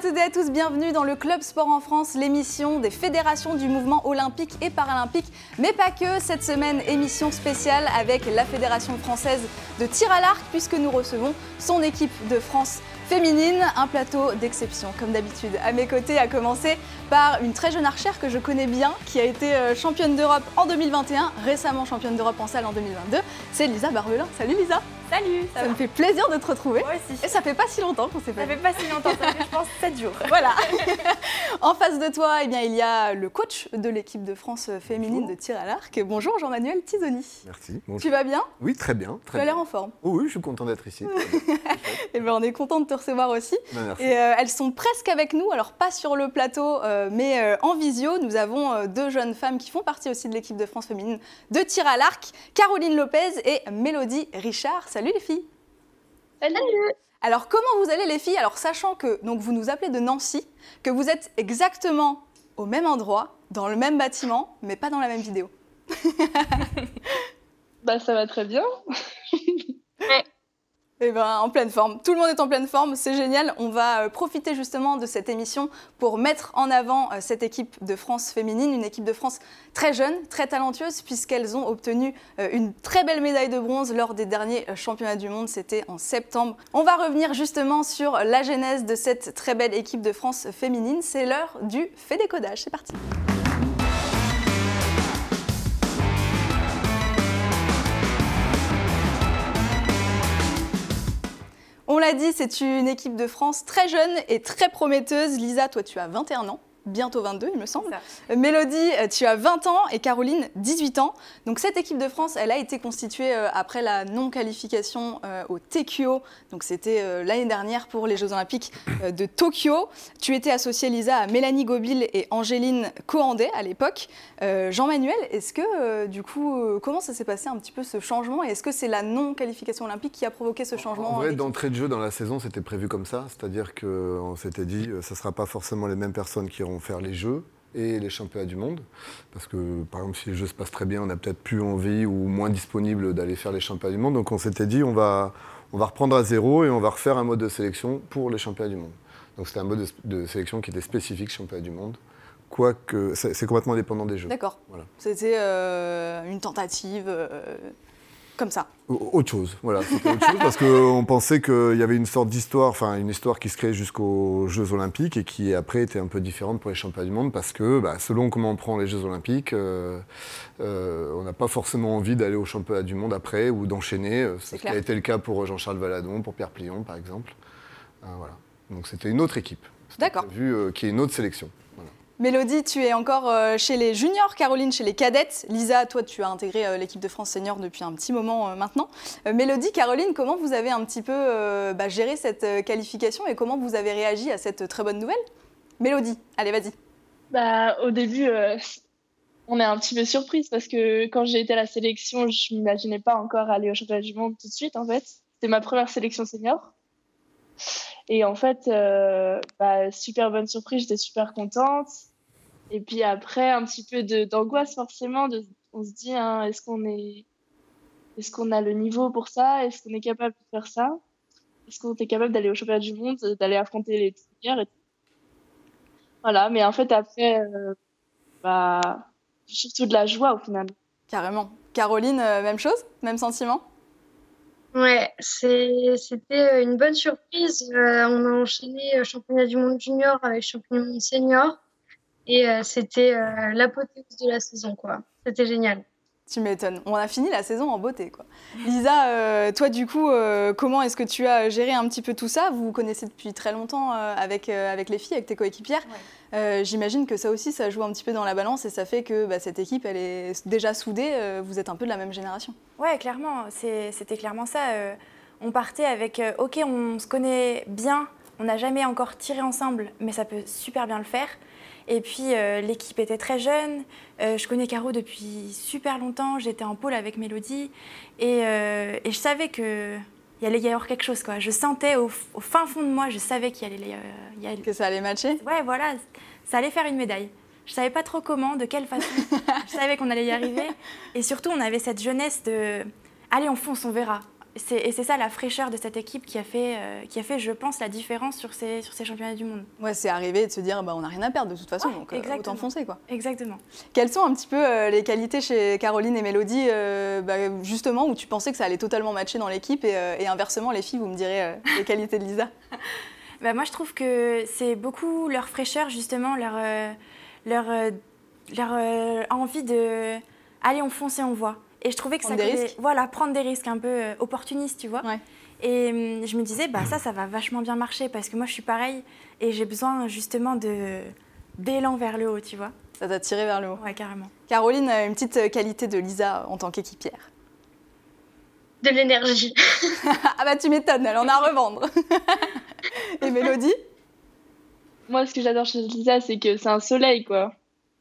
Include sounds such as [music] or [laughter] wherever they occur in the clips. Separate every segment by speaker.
Speaker 1: Toutes et à tous, bienvenue dans le Club Sport en France, l'émission des fédérations du mouvement olympique et paralympique, mais pas que. Cette semaine, émission spéciale avec la Fédération française de tir à l'arc, puisque nous recevons son équipe de France féminine, un plateau d'exception, comme d'habitude. À mes côtés, à commencer par une très jeune archère que je connais bien, qui a été euh, championne d'Europe en 2021, récemment championne d'Europe en salle en 2022. C'est Lisa Barbelin. Salut Lisa
Speaker 2: Salut,
Speaker 1: ça, me fait plaisir de te retrouver.
Speaker 2: Moi aussi.
Speaker 1: Et ça fait pas si longtemps qu'on s'est pas
Speaker 2: Ça fait pas si longtemps, ça fait je pense 7 jours. [laughs]
Speaker 1: Voilà. [laughs] en face de toi, eh bien, il y a le coach de l'équipe de France féminine de tir à l'arc. Bonjour Jean-Manuel Tizoni.
Speaker 3: Merci.
Speaker 1: Tu vas bien?
Speaker 3: Oui, très bien.
Speaker 1: Très tu as l'air en forme.
Speaker 3: Oh oui, je suis content d'être ici. [laughs]
Speaker 1: eh ben, on est content de te recevoir aussi.
Speaker 3: Ben, merci.
Speaker 1: Et euh, elles sont presque avec nous, alors pas sur le plateau, euh, mais euh, en visio. Nous avons euh, deux jeunes femmes qui font partie aussi de l'équipe de France féminine de tir à l'arc, Caroline Lopez et Mélodie Richard. Salut les filles.
Speaker 4: Salut.
Speaker 1: Alors comment vous allez les filles? Alors sachant que donc vous nous appelez de Nancy, que vous êtes exactement au même endroit, dans le même bâtiment, mais pas dans la même vidéo. [laughs]
Speaker 4: bah ça va très bien.
Speaker 1: ouais. Eh ben, en pleine forme. Tout le monde est en pleine forme, c'est génial. On va euh, profiter justement de cette émission pour mettre en avant euh, cette équipe de France féminine, une équipe de France très jeune, très talentueuse, puisqu'elles ont obtenu euh, une très belle médaille de bronze lors des derniers championnats du monde. C'était en septembre. On va revenir justement sur la genèse de cette très belle équipe de France féminine. C'est l'heure du fait décodage. C'est parti. L'a dit, c'est une équipe de France très jeune et très prometteuse. Lisa, toi, tu as 21 ans bientôt 22, il me semble. Ça. Mélodie, euh, tu as 20 ans et Caroline, 18 ans. Donc cette équipe de France, elle a été constituée euh, après la non-qualification euh, au TQO. Donc c'était l'année dernière pour les Jeux Olympiques de Tokyo. Tu étais associée, Lisa, à Mélanie Gobil et Angéline Coandé à l'époque. Jean-Manuel, est-ce que, du coup, comment ça s'est passé un petit peu ce changement? Et est-ce que c'est la non-qualification olympique qui a provoqué ce changement
Speaker 3: En vrai, d'entrée de jeu dans la saison, c'était prévu comme ça. C'est-à-dire qu'on s'était dit, ce ne sera pas forcément les mêmes personnes qui faire les Jeux et les championnats du monde. Parce que, par exemple, si les Jeux se passent très bien, on a peut-être plus envie ou moins disponible d'aller faire les championnats du monde. Donc on s'était dit, on va, on va reprendre à zéro et on va refaire un mode de sélection pour les championnats du monde. Donc c'était un mode de, sélection qui était spécifique championnat du monde. Quoique, c'est complètement dépendant des Jeux.
Speaker 1: D'accord. Voilà. C'était euh, une tentative. Euh, comme ça.
Speaker 3: Autre chose, voilà, c'était autre chose parce qu'on [laughs] pensait qu'il y avait une sorte d'histoire, enfin une histoire qui se créait jusqu'aux Jeux Olympiques et qui après était un peu différente pour les championnats du monde parce que bah, selon comment on prend les Jeux Olympiques, euh, euh, on n'a pas forcément envie d'aller aux championnats du monde après ou d'enchaîner. Euh, ce qui a été le cas pour Jean-Charles Valadon, pour Pierre Plion par exemple. voilà. Donc c'était une autre équipe.
Speaker 1: D'accord.
Speaker 3: Vu qu'il y ait une autre sélection.
Speaker 1: Mélodie, tu es encore euh, chez les juniors, Caroline chez les cadettes. Lisa, toi, tu as intégré euh, l'équipe de France senior depuis un petit moment euh, maintenant. Mélodie, Caroline, comment vous avez un petit peu bah, géré cette qualification et comment vous avez réagi à cette très bonne nouvelle? Mélodie, allez, vas-y.
Speaker 4: Bah, au début, on est un petit peu surprise parce que quand j'ai été à la sélection, je ne m'imaginais pas encore aller au championnat du monde tout de suite, en fait. C'était ma première sélection senior. Et en fait, bah, super bonne surprise, j'étais super contente. Et puis après, un petit peu d'angoisse forcément. De, on se dit, hein, est-ce qu'on est, est-ce qu'on a le niveau pour ça? Est-ce qu'on est capable de faire ça? Est-ce qu'on est capable d'aller au championnat du monde, d'aller affronter les trucs Voilà, mais en fait après, euh, bah, surtout de la joie au final.
Speaker 1: Carrément. Caroline, euh, même chose, même sentiment?
Speaker 5: Ouais, c'était euh, une bonne surprise. on a enchaîné championnat du monde junior avec championnat du monde senior. Et euh, c'était euh, l'apothéose de la saison, quoi. C'était génial.
Speaker 1: Tu m'étonnes. On a fini la saison en beauté, quoi. Lisa, euh, toi, du coup, comment est-ce que tu as géré un petit peu tout ça? Vous vous connaissez depuis très longtemps avec, avec les filles, avec tes coéquipières. J'imagine que ça aussi, ça joue un petit peu dans la balance et ça fait que bah, cette équipe, elle est déjà soudée. vous êtes un peu de la même génération.
Speaker 2: Ouais, clairement. C'était clairement ça. on partait avec, OK, on se connaît bien. On n'a jamais encore tiré ensemble, mais ça peut super bien le faire. Et puis euh, l'équipe était très jeune. Euh, je connais Caro depuis super longtemps. J'étais en pôle avec Mélodie. Et, euh, et je savais qu'il y allait y avoir quelque chose. Quoi. Je sentais au, fin fond de moi, je savais qu'il allait, y
Speaker 1: allait... Que ça allait matcher?
Speaker 2: Ouais, voilà. Ça allait faire une médaille. Je savais pas trop comment, de quelle façon. [laughs] je savais qu'on allait y arriver. Et surtout, on avait cette jeunesse de allez, on fonce, on verra. Et c'est ça la fraîcheur de cette équipe qui a fait, euh, qui a fait je pense, la différence sur ces, sur ces championnats du monde.
Speaker 1: Ouais, c'est arrivé de se dire bah, on n'a rien à perdre de toute façon, donc euh, autant foncer. Quoi.
Speaker 2: Exactement.
Speaker 1: Quelles sont un petit peu euh, les qualités chez Caroline et Mélodie, bah, justement, où tu pensais que ça allait totalement matcher dans l'équipe et, inversement, les filles, vous me direz les qualités de Lisa [laughs]
Speaker 2: bah, Moi, je trouve que c'est beaucoup leur fraîcheur, justement, leur, leur, leur envie de allez, on fonce et on voit. Et je trouvais que
Speaker 1: prendre
Speaker 2: ça
Speaker 1: des risques.
Speaker 2: voilà prendre des risques un peu euh, opportunistes, tu vois. Et hum, je me disais bah ça ça va vachement bien marcher parce que moi je suis pareil et j'ai besoin justement de d'élan vers le haut, tu vois.
Speaker 1: Ça t'a tiré vers le haut.
Speaker 2: Ouais, carrément.
Speaker 1: Caroline, une petite euh, qualité de Lisa en tant qu'équipière.
Speaker 5: De l'énergie. [laughs]
Speaker 1: ah bah tu m'étonnes, elle en a à revendre. [laughs] et Mélodie?
Speaker 4: Moi, ce que j'adore chez Lisa, c'est que c'est un soleil, quoi.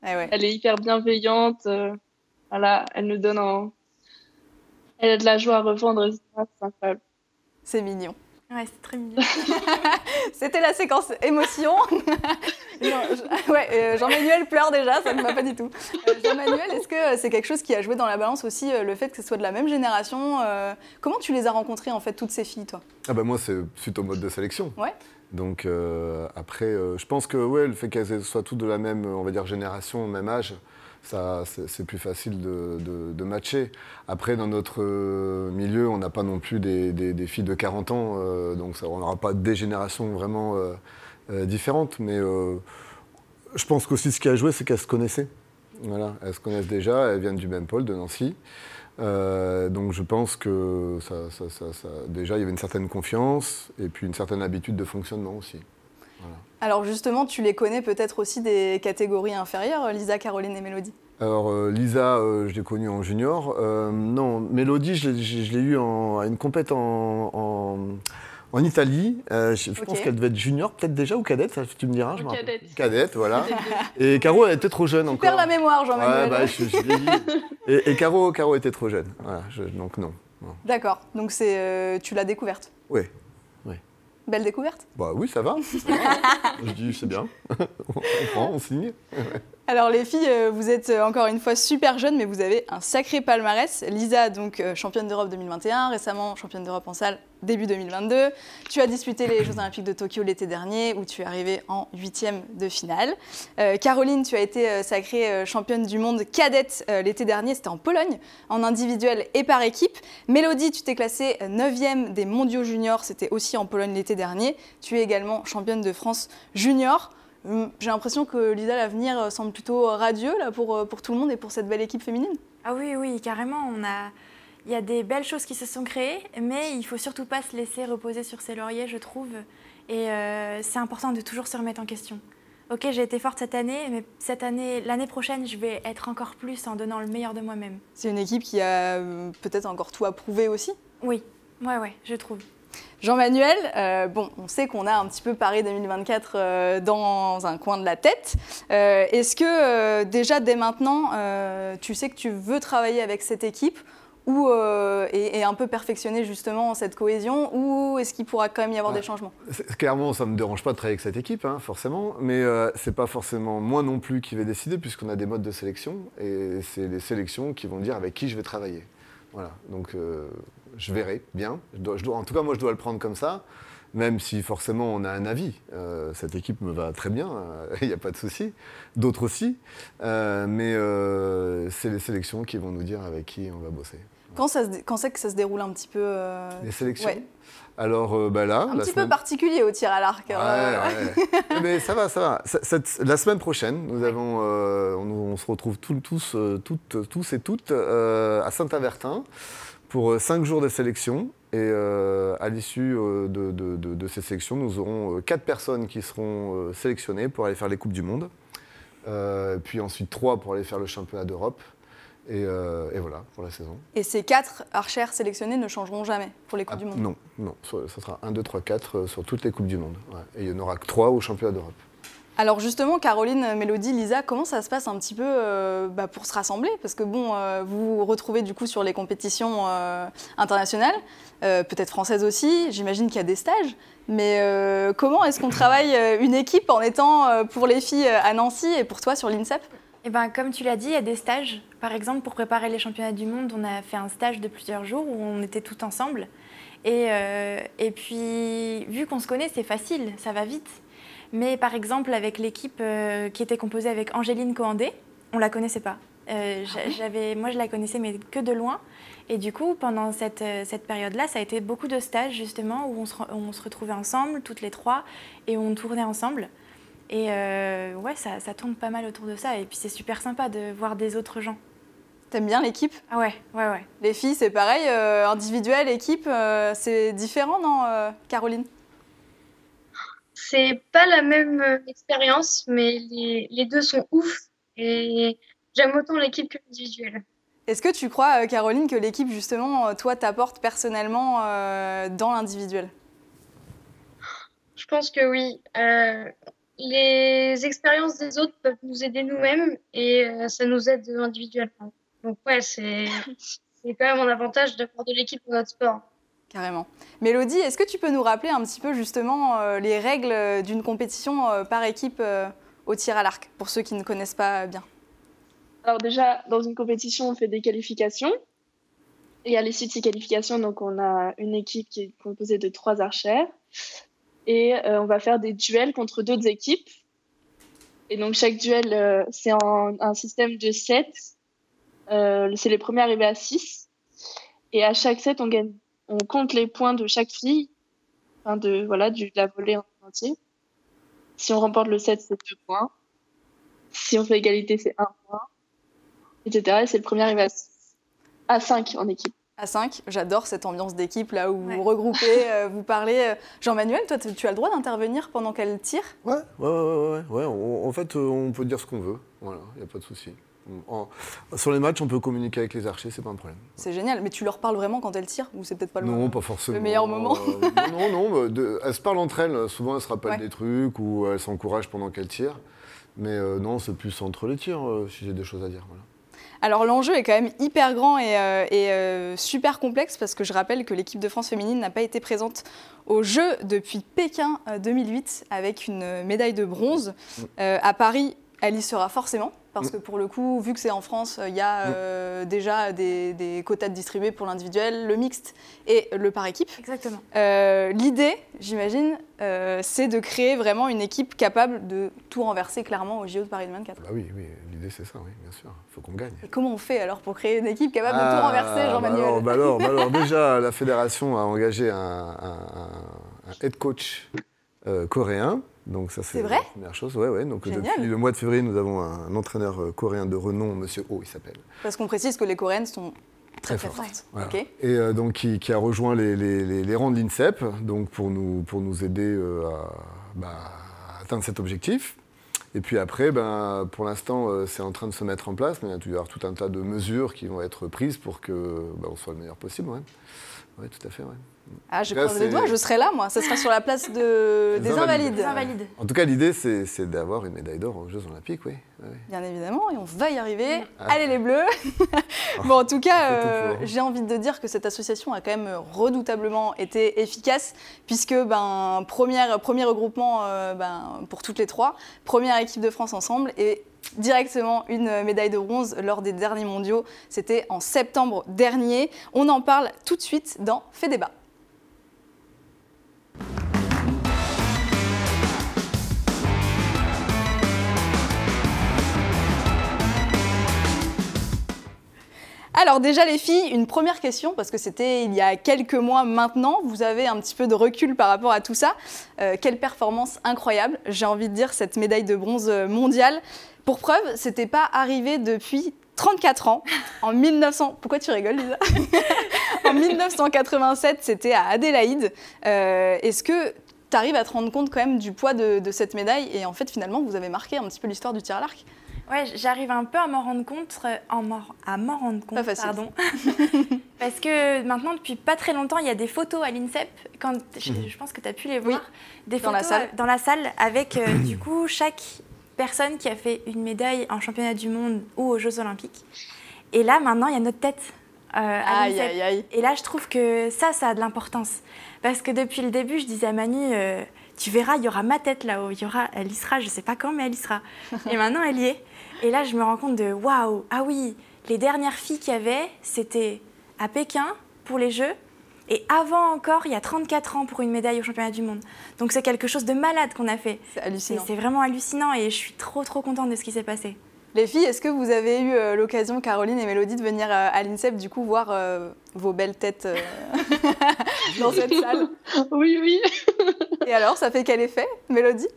Speaker 1: Eh ouais.
Speaker 4: Elle est hyper bienveillante. Euh, voilà, elle nous donne en... Elle a de la joie à revendre, c'est incroyable.
Speaker 1: C'est mignon.
Speaker 2: Ouais, c'est très mignon. [laughs]
Speaker 1: C'était la séquence émotion. [laughs] Jean, ouais, euh, Jean-Manuel pleure déjà, ça ne va pas du tout. Euh, Jean-Manuel, est-ce que euh, c'est quelque chose qui a joué dans la balance aussi, le fait que ce soit de la même génération Comment tu les as rencontrées, en fait, toutes ces filles, toi?
Speaker 3: Ah bah Moi, c'est suite au mode de sélection.
Speaker 1: Ouais.
Speaker 3: Donc après, je pense que ouais, le fait qu'elles soient toutes de la même, on va dire, génération, même âge, c'est plus facile de, matcher. Après, dans notre euh, milieu, on n'a pas non plus des, filles de 40 ans, euh, donc on n'aura pas des générations vraiment euh, différentes. Mais je pense qu'aussi ce qui a joué, c'est qu'elles se connaissaient. Voilà, elles se connaissent déjà, elles viennent du même pôle, de Nancy. donc je pense que déjà, il y avait une certaine confiance et puis une certaine habitude de fonctionnement aussi.
Speaker 1: Alors justement, tu les connais peut-être aussi des catégories inférieures, Lisa, Caroline et Mélodie?
Speaker 3: Alors euh, Lisa, euh, je l'ai connue en junior. Euh, non, Mélodie, je l'ai eue à une compète en, en, Italie. je pense qu'elle devait être junior, peut-être déjà, ou cadette, ça, tu me diras.
Speaker 4: Je cadette.
Speaker 3: Cadette, voilà. [laughs] et Caro, elle était trop jeune
Speaker 1: tu
Speaker 3: encore.
Speaker 1: perds la mémoire, Jean-Manuel.
Speaker 3: Ouais, bah, je, je [laughs] et, et, Caro, Caro était trop jeune. Voilà, donc non.
Speaker 1: D'accord, donc tu l'as découverte?
Speaker 3: Oui.
Speaker 1: Belle découverte
Speaker 3: Bah oui, ça va. [laughs] je dis, c'est bien. [laughs] on prend, on signe.
Speaker 1: Alors les filles, euh, vous êtes euh, encore une fois super jeunes, mais vous avez un sacré palmarès. Lisa, donc euh, championne d'Europe 2021, récemment championne d'Europe en salle début 2022. Tu as disputé les Jeux Olympiques de Tokyo l'été dernier, où tu es arrivée en huitième de finale. Caroline, tu as été sacrée championne du monde cadette l'été dernier, c'était en Pologne, en individuel et par équipe. Mélodie, tu t'es classée neuvième des mondiaux juniors, c'était aussi en Pologne l'été dernier. Tu es également championne de France junior. Hum, j'ai l'impression que Lisa, l'avenir euh, semble plutôt radieux là, pour, euh, pour tout le monde et pour cette belle équipe féminine.
Speaker 2: Ah oui, oui, carrément. On a... Il y a des belles choses qui se sont créées, mais il faut surtout pas se laisser reposer sur ses lauriers, je trouve. Et euh, c'est important de toujours se remettre en question. Ok, j'ai été forte cette année, mais cette année, l'année prochaine, je vais être encore plus en donnant le meilleur de moi-même.
Speaker 1: C'est une équipe qui a peut-être encore tout à prouver aussi.
Speaker 2: Oui, ouais, ouais, je trouve.
Speaker 1: Jean-Manuel, euh, bon, on sait qu'on a un petit peu Paris 2024 euh, dans un coin de la tête. Euh, est-ce que déjà dès maintenant, tu sais que tu veux travailler avec cette équipe ou, et, un peu perfectionner justement cette cohésion ou est-ce qu'il pourra quand même y avoir des changements?
Speaker 3: Clairement, ça ne me dérange pas de travailler avec cette équipe, hein, forcément, mais ce n'est pas forcément moi non plus qui vais décider puisqu'on a des modes de sélection et c'est les sélections qui vont dire avec qui je vais travailler. Voilà, donc je verrai bien. Je dois, en tout cas, moi, je dois le prendre comme ça, même si forcément on a un avis. Euh, cette équipe me va très bien, [laughs] il n'y a pas de souci. D'autres aussi. Euh, mais euh, c'est les sélections qui vont nous dire avec qui on va bosser.
Speaker 1: Quand, c'est que ça se déroule un petit peu
Speaker 3: Les sélections Alors bah là,
Speaker 1: un petit peu particulier au tir à l'arc.
Speaker 3: Hein. Ouais, [laughs] mais ça va, ça va. la semaine prochaine, nous avons, on, se retrouve tous, toutes, tous et toutes à Saint-Avertin pour euh, cinq jours de sélection. Et euh, à l'issue euh, de, ces sélections, nous aurons quatre personnes qui seront sélectionnées pour aller faire les Coupes du Monde. puis ensuite trois pour aller faire le championnat d'Europe. Et, voilà pour la saison.
Speaker 1: Et ces quatre archères sélectionnées ne changeront jamais pour les Coupes
Speaker 3: ah,
Speaker 1: du Monde
Speaker 3: Non, non. Ce sera 1, 2, 3, 4 sur toutes les Coupes du Monde. Et il n'y en aura que trois au championnat d'Europe.
Speaker 1: Alors justement, Caroline, Mélodie, Lisa, comment ça se passe un petit peu euh, bah, pour se rassembler? Parce que bon, euh, vous vous retrouvez du coup sur les compétitions euh, internationales, peut-être françaises aussi, j'imagine qu'il y a des stages. Mais comment est-ce qu'on travaille une équipe en étant pour les filles à Nancy et pour toi sur l'INSEP?
Speaker 2: Eh ben, Comme tu l'as dit, il y a des stages. Par exemple, pour préparer les championnats du monde, on a fait un stage de plusieurs jours où on était tous ensemble. Et, euh, et puis, vu qu'on se connaît, c'est facile, ça va vite. Mais par exemple, avec l'équipe euh, qui était composée avec Angéline Coandé, on ne la connaissait pas. Euh, ah j'avais, moi, je la connaissais, mais que de loin. Et du coup, pendant cette, cette période-là, ça a été beaucoup de stages, justement, où on se, on se, retrouvait ensemble, toutes les trois, et on tournait ensemble. Et ouais, ça, ça tourne pas mal autour de ça. Et puis, c'est super sympa de voir des autres gens.
Speaker 1: T'aimes bien l'équipe?
Speaker 2: Ah ouais, ouais, ouais.
Speaker 1: Les filles, c'est pareil, euh, individuel, équipe, euh, c'est différent, non, euh, Caroline?
Speaker 5: C'est pas la même expérience, mais les, les, deux sont ouf. Et j'aime autant l'équipe que l'individuel.
Speaker 1: Est-ce que tu crois, Caroline, que l'équipe, justement, toi, t'apporte personnellement dans l'individuel?
Speaker 5: Je pense que oui. Les expériences des autres peuvent nous aider nous-mêmes et ça nous aide individuellement. Donc ouais, c'est quand même un avantage d'avoir de l'équipe pour notre sport.
Speaker 1: Carrément. Mélodie, est-ce que tu peux nous rappeler un petit peu justement euh, les règles d'une compétition euh, par équipe euh, au tir à l'arc, pour ceux qui ne connaissent pas bien?
Speaker 4: Alors déjà, dans une compétition, on fait des qualifications. Et à l'issue de ces qualifications, donc on a une équipe qui est composée de trois archères. Et on va faire des duels contre d'autres équipes. Et donc chaque duel, c'est un système de 7 euh, c'est les premiers arrivés à 6. Et à chaque set, on gagne, on compte les points de chaque fille, enfin de voilà, de la volée en entier. Si on remporte le set, c'est 2 points. Si on fait égalité, c'est 1 point, etc. Et c'est le premier arrivé à, 6. à 5 en équipe.
Speaker 1: À 5, j'adore cette ambiance d'équipe là où vous vous regroupez, euh, vous parlez. Jean-Manuel, toi, tu as le droit d'intervenir pendant qu'elle tire?
Speaker 3: Ouais, ouais, ouais. ouais, ouais. en fait, euh, on peut dire ce qu'on veut. Voilà, il n'y a pas de souci sur les matchs, on peut communiquer avec les archers, c'est pas un problème.
Speaker 1: C'est génial, mais tu leur parles vraiment quand elles tirent ou c'est peut-être pas le,
Speaker 3: non, pas forcément.
Speaker 1: le meilleur moment?
Speaker 3: Euh, Non, non, elles se parlent entre elles. Souvent, elles se rappellent des trucs ou elles s'encouragent pendant qu'elles tirent. Mais euh, non, c'est plus entre les tirs euh, si j'ai des choses à dire.
Speaker 1: Alors l'enjeu est quand même hyper grand et, super complexe parce que je rappelle que l'équipe de France féminine n'a pas été présente aux Jeux depuis Pékin 2008 avec une médaille de bronze. Mm. à Paris, elle y sera forcément parce mm. que pour le coup, vu que c'est en France, il y a mm. euh, déjà des, quotas de distribués pour l'individuel, le mixte et le par équipe.
Speaker 2: Exactement.
Speaker 1: Euh, l'idée, j'imagine, euh, c'est de créer vraiment une équipe capable de tout renverser clairement au JO de Paris 2024.
Speaker 3: Bah oui, oui l'idée c'est ça, oui, bien sûr. Il faut qu'on gagne.
Speaker 1: Et comment on fait alors pour créer une équipe capable de tout ah, renverser, Jean-Manuel
Speaker 3: bah alors, bah alors, [laughs] déjà, la fédération a engagé un, un head coach coréen
Speaker 1: donc ça c'est la
Speaker 3: première chose. Ouais, ouais. Donc depuis le mois de février, nous avons un entraîneur euh, coréen de renom, Monsieur O, il s'appelle.
Speaker 1: Parce qu'on précise que les Coréennes sont très, très fortes.
Speaker 3: Et euh, donc qui, a rejoint les, rangs de l'INSEP, donc pour nous pour nous aider euh, bah, à, atteindre cet objectif. Et puis après, ben, pour l'instant, c'est en train de se mettre en place, mais il va y avoir tout un tas de mesures qui vont être prises pour que ben, on soit le meilleur possible. Oui, tout à fait. Ouais.
Speaker 1: Ah, je croise les doigts, je serai là, moi. Ce sera sur la place de... [laughs] des, invalides.
Speaker 2: invalides.
Speaker 3: En tout cas, l'idée, c'est d'avoir une médaille d'or aux Jeux Olympiques, oui.
Speaker 1: Bien évidemment, et on va y arriver. Allez, les Bleus [laughs] Bon, en tout cas, euh, j'ai envie de dire que cette association a quand même redoutablement été efficace, puisque, ben, première, premier regroupement euh, ben, pour toutes les trois, première équipe de France ensemble, et directement une médaille de bronze lors des derniers mondiaux. C'était en septembre dernier. On en parle tout de suite dans Fait débat. Alors déjà les filles, une première question, parce que c'était il y a quelques mois maintenant, vous avez un petit peu de recul par rapport à tout ça. Euh, quelle performance incroyable, j'ai envie de dire, cette médaille de bronze mondiale. Pour preuve, c'était pas arrivé depuis 34 ans, en 1900. Pourquoi tu rigoles, Lisa? [laughs] En 1987, c'était à Adélaïde. Euh, est-ce que tu arrives à te rendre compte quand même du poids de, de, cette médaille? Et en fait, finalement, vous avez marqué un petit peu l'histoire du tir à l'arc?
Speaker 2: Ouais, j'arrive un peu à m'en rendre compte, euh, en à m'en rendre compte, pardon. [laughs] Parce que maintenant, depuis pas très longtemps, il y a des photos à l'INSEP. Quand je, mhm. pense que tu as pu les voir. Des
Speaker 1: dans la salle.
Speaker 2: Dans la salle, avec euh, [coughs] du coup chaque personne qui a fait une médaille en championnat du monde ou aux Jeux Olympiques. Et là, maintenant, il y a notre tête.
Speaker 1: Euh, à aïe, aïe,
Speaker 2: Et là, je trouve que ça, ça a de l'importance. Parce que depuis le début, je disais à Manu, tu verras, il y aura ma tête là-haut, il y aura, elle y sera, je sais pas quand, mais elle y sera. [laughs] Et maintenant, elle y est. Et là, je me rends compte de waouh, ah oui, les dernières filles qu'il y avait, c'était à Pékin pour les Jeux. Et avant encore, il y a 34 ans pour une médaille au championnat du monde. Donc c'est quelque chose de malade qu'on a fait.
Speaker 1: C'est hallucinant.
Speaker 2: C'est vraiment hallucinant et je suis trop trop contente de ce qui s'est passé.
Speaker 1: Les filles, est-ce que vous avez eu euh, l'occasion, Caroline et Mélodie, de venir euh, à l'INSEP, du coup, voir euh, vos belles têtes [laughs] dans cette salle?
Speaker 4: Oui, oui.
Speaker 1: et alors, ça fait quel effet, Mélodie?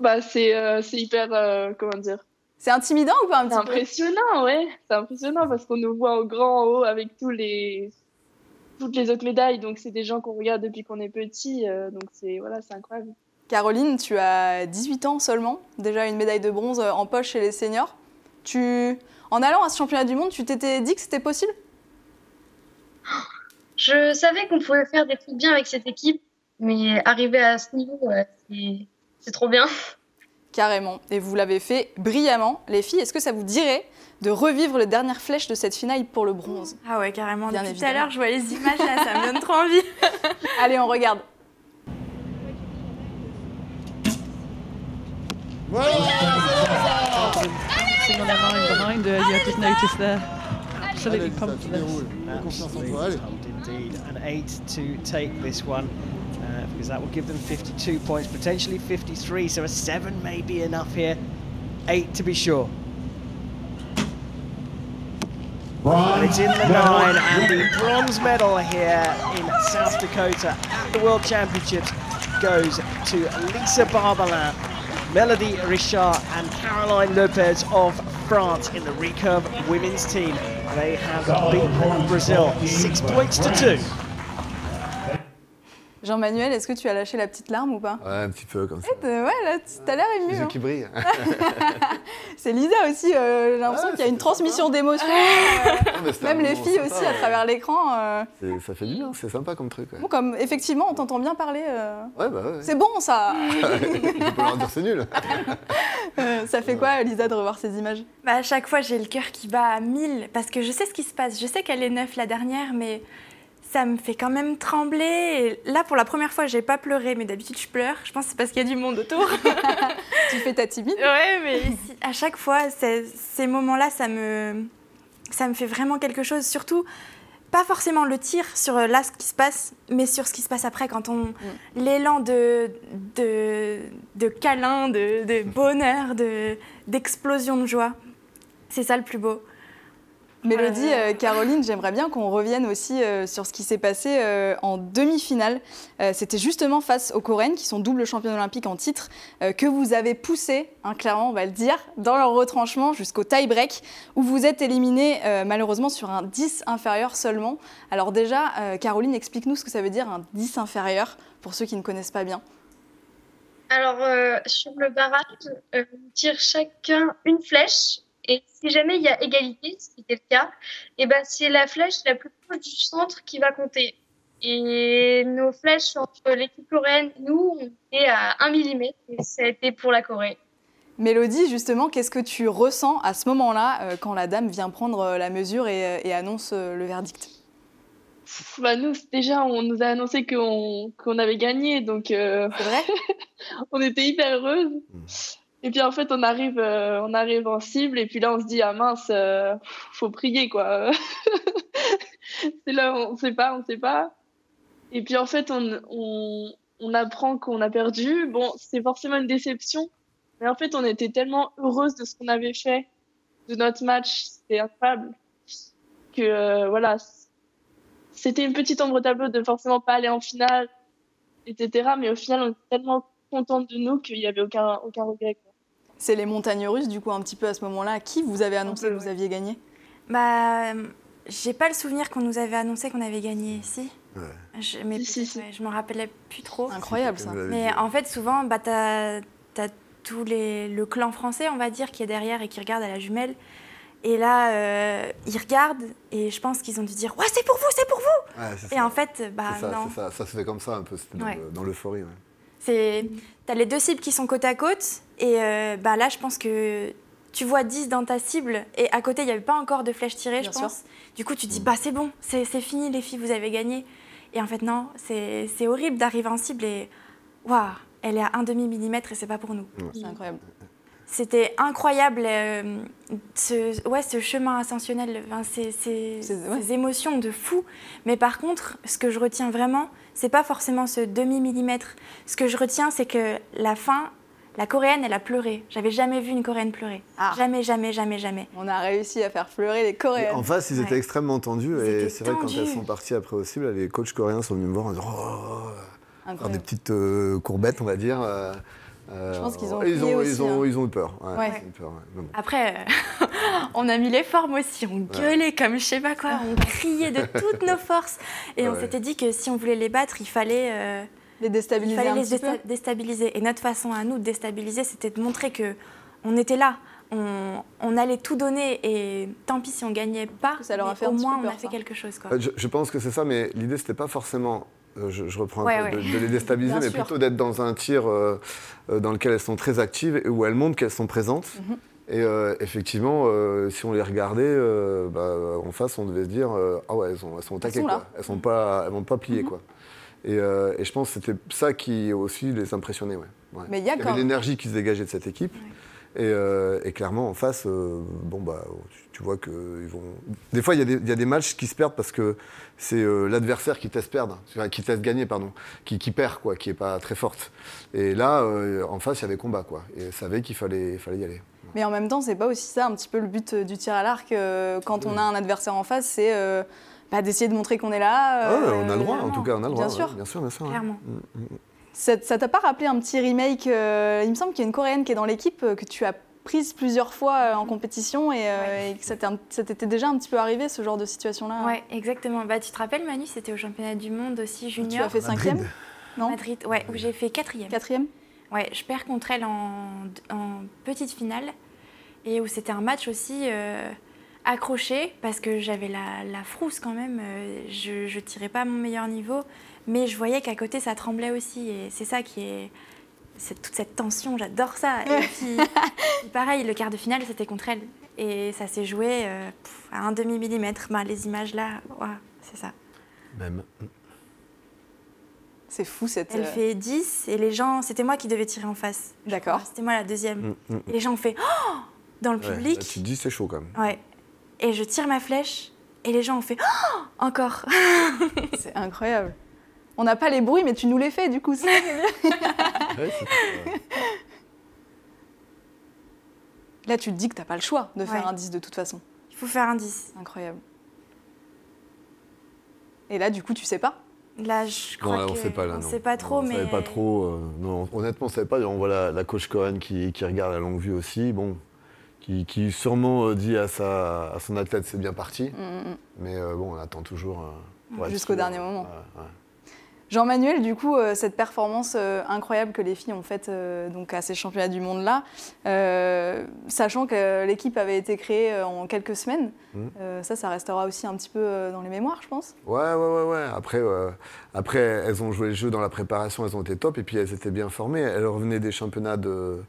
Speaker 4: Bah, c'est hyper, comment dire
Speaker 1: C'est intimidant ou pas un petit
Speaker 4: peu? impressionnant, ouais. C'est impressionnant parce qu'on nous voit au grand haut avec tous les toutes les autres médailles. Donc, c'est des gens qu'on regarde depuis qu'on est petit. donc, c'est voilà, c'est incroyable.
Speaker 1: Caroline, tu as 18 ans seulement, déjà une médaille de bronze en poche chez les seniors. Tu, en allant à ce championnat du monde, tu t'étais dit que c'était possible?
Speaker 5: Je savais qu'on pouvait faire des trucs bien avec cette équipe, mais arriver à ce niveau, c'est trop bien.
Speaker 1: Carrément. Et vous l'avez fait brillamment. Les filles, est-ce que ça vous dirait de revivre les dernières flèches de cette finale pour le bronze
Speaker 2: Ah ouais, carrément. Depuis tout à l'heure, je vois les images là, ça me donne trop envie.
Speaker 1: Allez, on regarde.
Speaker 6: Behind you have there. Absolutely
Speaker 7: indeed. Eight to take this one. Uh, because that will give them 52 points, potentially 53, so a seven may be enough here. Eight to be sure. But it's in the nine, and the bronze medal here in South Dakota at the World Championships goes to Lisa Barbalin Melody Richard and Caroline Lopez of France in the recurve women's team. They have beaten Brazil six points to two.
Speaker 1: Jean-Manuel, est-ce que tu as lâché la petite larme ou pas?
Speaker 3: Ouais, un petit peu comme ça.
Speaker 1: Eh, ouais, là, t'as l'air ému.
Speaker 3: Les yeux
Speaker 1: hein.
Speaker 3: qui brillent. [laughs]
Speaker 1: c'est Lisa aussi, euh, j'ai l'impression qu'il y a une transmission d'émotions. Euh, même les filles aussi à travers l'écran. Euh.
Speaker 3: Ça fait du bien, c'est sympa comme truc.
Speaker 1: Bon, comme effectivement, on t'entend bien parler.
Speaker 3: Ouais, bah ouais.
Speaker 1: C'est bon ça [laughs]
Speaker 3: Je peux leur dire c'est nul. [laughs]
Speaker 1: ça fait quoi, Lisa, de revoir ces images?
Speaker 2: Bah, À chaque fois, j'ai le cœur qui bat à 1000 parce que je sais ce qui se passe. Je sais qu'elle est neuve la dernière, mais ça me fait quand même trembler. là, pour la première fois, j'ai pas pleuré, mais d'habitude, je pleure. Je pense que c'est parce qu'il y a du monde autour. [laughs]
Speaker 1: tu fais ta timide
Speaker 2: Ouais, mais à chaque fois, ces moments-là, ça me, ça me fait vraiment quelque chose. Surtout, pas forcément le tir sur euh, là ce qui se passe, mais sur ce qui se passe après, quand on. Mm. l'élan de, de, de câlin, de, de bonheur, d'explosion de joie. C'est ça le plus beau.
Speaker 1: Mélodie, euh, Caroline, j'aimerais bien qu'on revienne aussi euh, sur ce qui s'est passé euh, en demi-finale. C'était justement face aux Coréennes, qui sont double championnes olympiques en titre, que vous avez poussé, hein, clairement on va le dire, dans leur retranchement jusqu'au tie-break, où vous êtes éliminé malheureusement sur un 10 inférieur seulement. Alors déjà, Caroline, explique-nous ce que ça veut dire un 10 inférieur, pour ceux qui ne connaissent pas bien.
Speaker 5: Alors, sur le barrage, on tire chacun une flèche et si jamais il y a égalité, ce qui était le cas, et eh ben c'est la flèche la plus proche du centre qui va compter. Et nos flèches entre l'équipe coréenne et nous, on était à 1 mm et ça a été pour la Corée.
Speaker 1: Mélodie, justement, qu'est-ce que tu ressens à ce moment-là euh, quand la dame vient prendre euh, la mesure et, euh, annonce le verdict?
Speaker 4: Bah nous, déjà, on nous a annoncé qu'on avait gagné, donc
Speaker 1: vrai? [laughs]
Speaker 4: on était hyper heureuses. Et puis en fait, on arrive, euh, on arrive en cible et puis là, on se dit ah mince, euh, faut prier quoi. [laughs] c'est là, on sait pas, on sait pas. Et puis en fait, on, on, on apprend qu'on a perdu. Bon, c'est forcément une déception, mais en fait, on était tellement heureuse de ce qu'on avait fait, de notre match, c'était incroyable, que euh, voilà, c'était une petite ombre au tableau de forcément pas aller en finale, etc. Mais au final, on était tellement contente de nous qu'il n'y avait aucun, aucun regret.
Speaker 1: C'est les montagnes russes, du coup, un petit peu à ce moment-là. Qui vous avez annoncé que vous aviez gagné?
Speaker 2: Bah, j'ai pas le souvenir qu'on nous avait annoncé qu'on avait gagné, si.
Speaker 3: Ouais.
Speaker 2: Je, mais si, si. je m'en rappelais plus trop.
Speaker 1: Incroyable ça.
Speaker 2: Mais en fait, souvent, bah, t'as as tout les, le clan français, on va dire, qui est derrière et qui regarde à la jumelle. Et là, euh, ils regardent et je pense qu'ils ont dû dire Ouais, c'est pour vous, c'est pour vous
Speaker 3: ouais,
Speaker 2: Et en fait, bah
Speaker 3: ça,
Speaker 2: non.
Speaker 3: Ça, ça, se fait comme ça un peu, c'était dans l'euphorie. Ouais.
Speaker 2: C'est, as les deux cibles qui sont côte à côte, et euh, bah là, je pense que tu vois 10 dans ta cible, et à côté, il n'y avait pas encore de flèche tirée, je pense. Du coup, tu te dis, bah c'est bon, c'est fini, les filles, vous avez gagné. Et en fait, non, c'est horrible d'arriver en cible et waouh, elle est à un demi millimètre et c'est pas pour nous.
Speaker 1: C'est incroyable.
Speaker 2: C'était incroyable, euh, ce, ouais, ce chemin ascensionnel, enfin, ces, ces-
Speaker 1: C'est- ouais.
Speaker 2: ces émotions de fou. Mais par contre, ce que je retiens vraiment, c'est pas forcément ce demi millimètre. Ce que je retiens, c'est que la fin, la coréenne, elle a pleuré. J'avais jamais vu une coréenne pleurer.
Speaker 1: Ah.
Speaker 2: Jamais, jamais, jamais, jamais.
Speaker 1: On a réussi à faire pleurer les
Speaker 3: Et
Speaker 1: Coréennes.
Speaker 3: En face, ils étaient
Speaker 2: Ouais.
Speaker 3: extrêmement tendus.
Speaker 2: Ils
Speaker 3: Et c'est vrai que quand elles sont parties après aussi, là, les coachs coréens sont venus me voir en disant Oh, faire des petites euh, courbettes, on va dire. euh,
Speaker 1: Je pense qu'ils ont
Speaker 3: ils ont,
Speaker 1: aussi,
Speaker 3: ils ont,
Speaker 1: hein.
Speaker 3: ils ont eu peur. ouais,
Speaker 1: Ouais.
Speaker 3: ils ont eu peur, ouais. Bon.
Speaker 2: Après, euh, [laughs] on a mis les formes aussi, on gueulait comme je sais pas quoi, on criait de toutes nos forces. Et on s'était dit que si on voulait les battre, il fallait, euh,
Speaker 1: Les
Speaker 2: il
Speaker 1: déstabiliser
Speaker 2: fallait
Speaker 1: un
Speaker 2: les
Speaker 1: petit peu.
Speaker 2: désta- déstabiliser. Et notre façon à nous de déstabiliser, c'était de montrer que on était là, on, on allait tout donner. Et tant pis si on gagnait pas,
Speaker 1: Ça leur a fait
Speaker 2: au moins
Speaker 1: peu
Speaker 2: on a fait
Speaker 1: ça.
Speaker 2: quelque chose. Quoi.
Speaker 3: Euh, Je, je pense que c'est ça, mais l'idée, c'était pas forcément. euh, Je, je reprends un
Speaker 2: Ouais,
Speaker 3: peu,
Speaker 2: ouais.
Speaker 3: de, de les déstabiliser, mais
Speaker 1: sûr.
Speaker 3: plutôt d'être dans un tir euh, dans lequel elles sont très actives et où elles montrent qu'elles sont présentes.
Speaker 1: Mhm.
Speaker 3: Et euh, effectivement, euh, si on les regardait euh, bah, en face, on devait se dire euh, ah ouais, elles sont, elles sont au taquet,
Speaker 1: sont
Speaker 3: quoi. Elles sont pas, elles vont pas plier
Speaker 1: Mhm.
Speaker 3: quoi. Et, euh, et je pense que c'était ça qui aussi les impressionnait. Ouais. Ouais.
Speaker 1: Mais il y a
Speaker 3: Il y avait l'énergie qui se dégageait de cette équipe. Et, euh, et clairement, en face, euh, bon, bah, tu, tu vois que ils vont. Des fois, il y, a des- il y a des matchs qui se perdent parce que c'est l'adversaire qui te laisse perdre, qui te laisse gagner, pardon, qui, qui perd, quoi, qui est pas très forte. Et là, en face, il y avait combat, quoi. Et savait qu'il fallait, fallait y aller.
Speaker 1: Mais en même temps, c'est pas aussi ça un petit peu le but du tir à l'arc quand on a un adversaire en face, c'est bah, d'essayer de montrer qu'on est là.
Speaker 3: Ah ouais,
Speaker 1: euh,
Speaker 3: on a le droit, en tout cas, on a le droit.
Speaker 1: Bien
Speaker 3: ouais,
Speaker 1: sûr.
Speaker 3: bien sûr, bien sûr.
Speaker 2: Clairement.
Speaker 3: Mm, mm.
Speaker 1: Ça t'a pas rappelé un petit remake euh, Il me semble qu'il y a une coréenne qui est dans l'équipe euh, que tu as prise plusieurs fois euh, en compétition et, euh,
Speaker 2: Ouais.
Speaker 1: et que ça t'était déjà un petit peu arrivé ce genre de situation-là.
Speaker 2: Ouais, exactement. Bah, tu te rappelles, Manu, c'était au championnat du monde aussi
Speaker 1: Tu
Speaker 2: junior.
Speaker 1: as fait
Speaker 3: Madrid.
Speaker 1: cinquième Non?
Speaker 2: Madrid, ouais, où j'ai fait quatrième.
Speaker 1: Quatrième?
Speaker 2: Ouais, je perds contre elle en, en petite finale et où c'était un match aussi euh, accroché parce que j'avais la, la frousse quand même. euh, je, je tirais pas à mon meilleur niveau, mais je voyais qu'à côté ça tremblait aussi et c'est ça qui est. C'est toute cette tension, j'adore ça. Et [laughs] puis, puis pareil, le quart de finale c'était contre elle et ça s'est joué euh, pff, à un demi millimètre. Ben, les images là, c'est ça.
Speaker 3: Même.
Speaker 1: C'est fou cette.
Speaker 2: Elle
Speaker 1: euh,
Speaker 2: fait 10 et les gens, c'était moi qui devais tirer en face.
Speaker 1: D'accord.
Speaker 2: C'était moi la deuxième.
Speaker 3: Mm, mm.
Speaker 2: Et les gens ont fait Oh dans le
Speaker 3: Ouais, là,
Speaker 2: public.
Speaker 3: tu te dis, c'est chaud quand même.
Speaker 2: Ouais. Et je tire ma flèche et les gens ont fait Oh encore. [laughs]
Speaker 1: C'est incroyable. On n'a pas les bruits, mais tu nous les fais du coup. [laughs] ça.
Speaker 3: Ouais.
Speaker 1: Là, tu te dis que t'as pas le choix de faire
Speaker 2: Ouais.
Speaker 1: un 10 de toute façon.
Speaker 2: Il faut faire un 10.
Speaker 1: Incroyable. Et là, du coup, tu sais pas?
Speaker 2: Là, je
Speaker 3: Non,
Speaker 2: crois
Speaker 3: là, on
Speaker 2: que
Speaker 3: sait pas là.
Speaker 2: on
Speaker 3: non.
Speaker 2: sait pas trop,
Speaker 3: on
Speaker 2: mais
Speaker 3: savait pas trop. euh, non, honnêtement, on savait pas. On voit la, la coach qui, qui regarde à longue vue aussi. Bon, qui, qui sûrement euh, dit à, sa, à son athlète c'est bien parti.
Speaker 1: Mm, mm.
Speaker 3: Mais euh, bon, on attend toujours. euh,
Speaker 1: Jusqu'au dernier moment.
Speaker 3: Ouais.
Speaker 1: Jean-Manuel, du coup, euh, cette performance incroyable que les filles ont faite donc à ces championnats du monde-là, sachant que l'équipe avait été créée en quelques semaines, ça, ça restera aussi un petit peu dans les mémoires, je pense.
Speaker 3: Ouais, ouais, ouais, ouais. Après, après, elles ont joué le jeu dans la préparation, elles ont été top, et puis elles étaient bien formées. Elles revenaient des championnats de,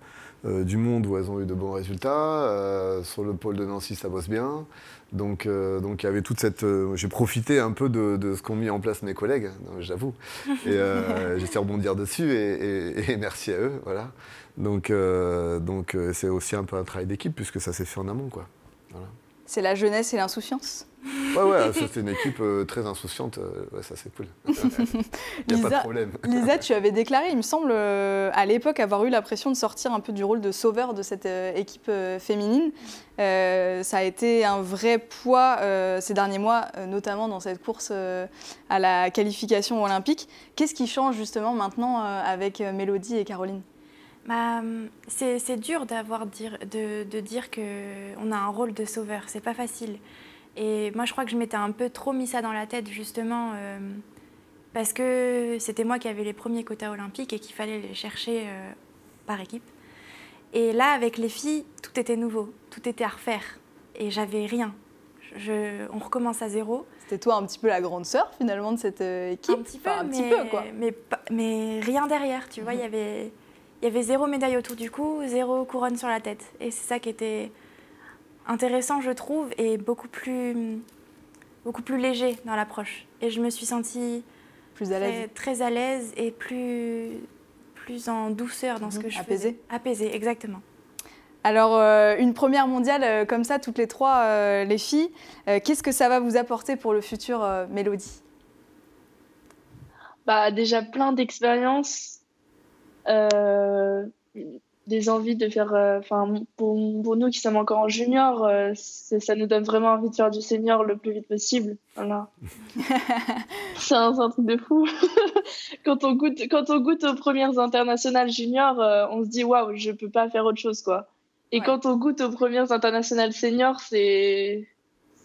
Speaker 3: euh, du monde où elles ont eu de bons résultats. Euh, sur le pôle de Nancy, ça bosse bien. Donc, euh, donc il y avait toute cette. J'ai profité un peu de, de ce qu'ont mis en place mes collègues, hein, j'avoue. Et [laughs] essayé de rebondir dessus, et, et- et merci à eux, voilà. Donc, donc c'est aussi un peu un travail d'équipe, puisque ça s'est fait en amont, quoi.
Speaker 1: C'est la jeunesse et l'insouciance.
Speaker 3: Ouais, ouais, c'était une équipe euh, très insouciante. euh, ouais, ça, c'est cool. [laughs] Il n'y a pas de problème. [laughs]
Speaker 1: Lisa, tu avais déclaré, il me semble, euh, à l'époque, avoir eu la pression de sortir un peu du rôle de sauveur de cette équipe féminine. Ça a été un vrai poids ces derniers mois, notamment dans cette course à la qualification olympique. Qu'est-ce qui change justement maintenant avec Mélodie et Caroline?
Speaker 2: Bah, c'est dur d'avoir dire, de, de dire qu'on a un rôle de sauveur. C'est pas facile. Et moi, je crois que je m'étais un peu trop mis ça dans la tête, justement, euh, parce que c'était moi qui avais les premiers quotas olympiques et qu'il fallait les chercher euh, par équipe. Et là, avec les filles, tout était nouveau, tout était à refaire. Et j'avais rien. Je, on recommence à zéro.
Speaker 1: C'était toi un petit peu la grande sœur finalement de cette euh, équipe?
Speaker 2: Un petit peu,
Speaker 1: Enfin, un
Speaker 2: mais,
Speaker 1: petit peu quoi.
Speaker 2: Mais, rien derrière, tu vois. Il y avait, il y avait zéro médaille autour du cou, zéro couronne sur la tête. Et c'est ça qui était intéressant, je trouve, et beaucoup plus, beaucoup plus léger dans l'approche. Et je me suis sentie
Speaker 1: Plus à l'aise.
Speaker 2: très, très à l'aise et plus, plus en douceur dans ce
Speaker 1: Mhm.
Speaker 2: que je
Speaker 1: Apaisé.
Speaker 2: faisais. Apaisé, exactement.
Speaker 1: Alors, euh, une première mondiale euh, comme ça, toutes les trois, euh, les filles, euh, qu'est-ce que ça va vous apporter pour le futur euh, Mélodie?
Speaker 4: Bah, déjà plein d'expériences, des envies de faire. euh, Enfin, pour, pour nous qui sommes encore en junior, euh, ça nous donne vraiment envie de faire du senior le plus vite possible. Voilà. [laughs] c'est un, truc de fou. [laughs] quand, on goûte, quand on goûte aux premières internationales juniors, euh, on se dit waouh, je peux pas faire autre chose quoi. Et
Speaker 1: Ouais.
Speaker 4: quand on goûte aux premières internationales seniors, c'est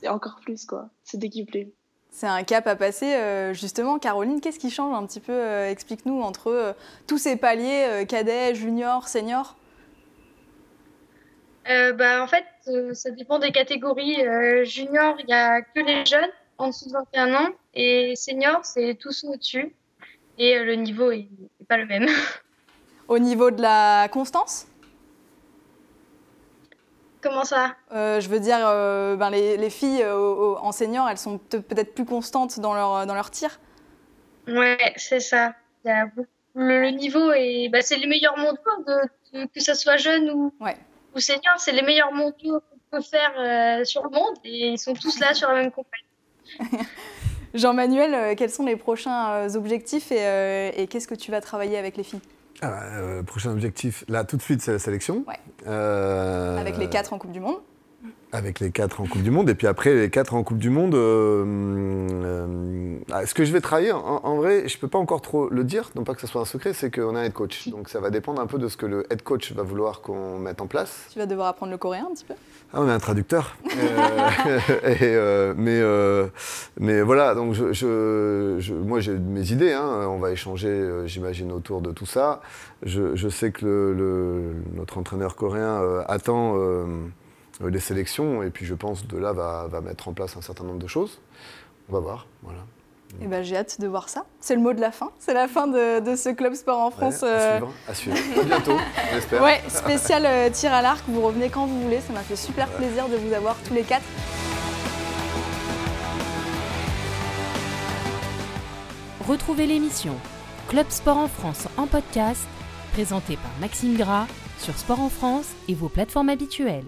Speaker 4: c'est encore plus quoi. C'est décuplé.
Speaker 1: C'est un cap à passer. euh, justement, Caroline, qu'est-ce qui change un petit peu euh, Explique-nous entre euh, tous ces paliers, euh, cadet, junior, senior.
Speaker 5: Euh, bah, en fait, ça dépend des catégories. Junior, il n'y a que les jeunes en dessous de 21 ans. Et senior, c'est tous au-dessus. Et le niveau est, est pas le même. [laughs]
Speaker 1: Au niveau de la constance?
Speaker 5: Comment ça?
Speaker 1: Euh, je veux dire, euh, ben, les, les filles euh, au- au- en senior, elles sont peut- peut-être plus constantes dans leur, dans leur tir.
Speaker 5: Ouais, c'est ça. Il y a beaucoup- le, le niveau est, bah, c'est les meilleurs mondiaux, de, de- que ça soit jeune ou,
Speaker 1: Ouais.
Speaker 5: ou senior, c'est les meilleurs mondiaux qu'on peut faire euh, sur le monde et ils sont tous là sur la même compagnie. [laughs]
Speaker 1: Jean-Manuel, euh, quels sont les prochains euh, objectifs et, euh, et qu'est-ce que tu vas travailler avec les filles?
Speaker 3: Ah, euh, prochain objectif, là tout de suite, c'est la sélection.
Speaker 1: Ouais.
Speaker 3: Euh,
Speaker 1: Avec les quatre en Coupe du Monde
Speaker 3: Avec les quatre en Coupe du Monde. Et puis après, les quatre en Coupe du Monde, euh, euh, ah, ce que je vais travailler, en, en vrai, je ne peux pas encore trop le dire, non pas que ce soit un secret, c'est qu'on a un head coach. Donc ça va dépendre un peu de ce que le head coach va vouloir qu'on mette en place.
Speaker 1: Tu vas devoir apprendre le coréen un petit peu
Speaker 3: Ah, on a un traducteur. Euh, [laughs] et, mais, mais voilà, donc je, je- je- moi j'ai mes idées. hein. On va échanger, j'imagine, autour de tout ça. Je, sais que le, le- notre entraîneur coréen attend les sélections et puis je pense de là va, va mettre en place un certain nombre de choses. On va voir. Voilà.
Speaker 1: Eh ben, J'ai hâte de voir ça. C'est le mot de la fin. C'est la fin de, de ce Club Sport en France.
Speaker 3: Ouais,
Speaker 1: euh,
Speaker 3: à suivre. À suivre. À [laughs] bientôt, on espère.
Speaker 1: Ouais, spécial euh, tir à l'arc. Vous revenez quand vous voulez. Ça m'a fait super plaisir de vous avoir tous les quatre.
Speaker 8: Retrouvez l'émission Club Sport en France en podcast, présentée par Maxime Gras sur Sport en France et vos plateformes habituelles.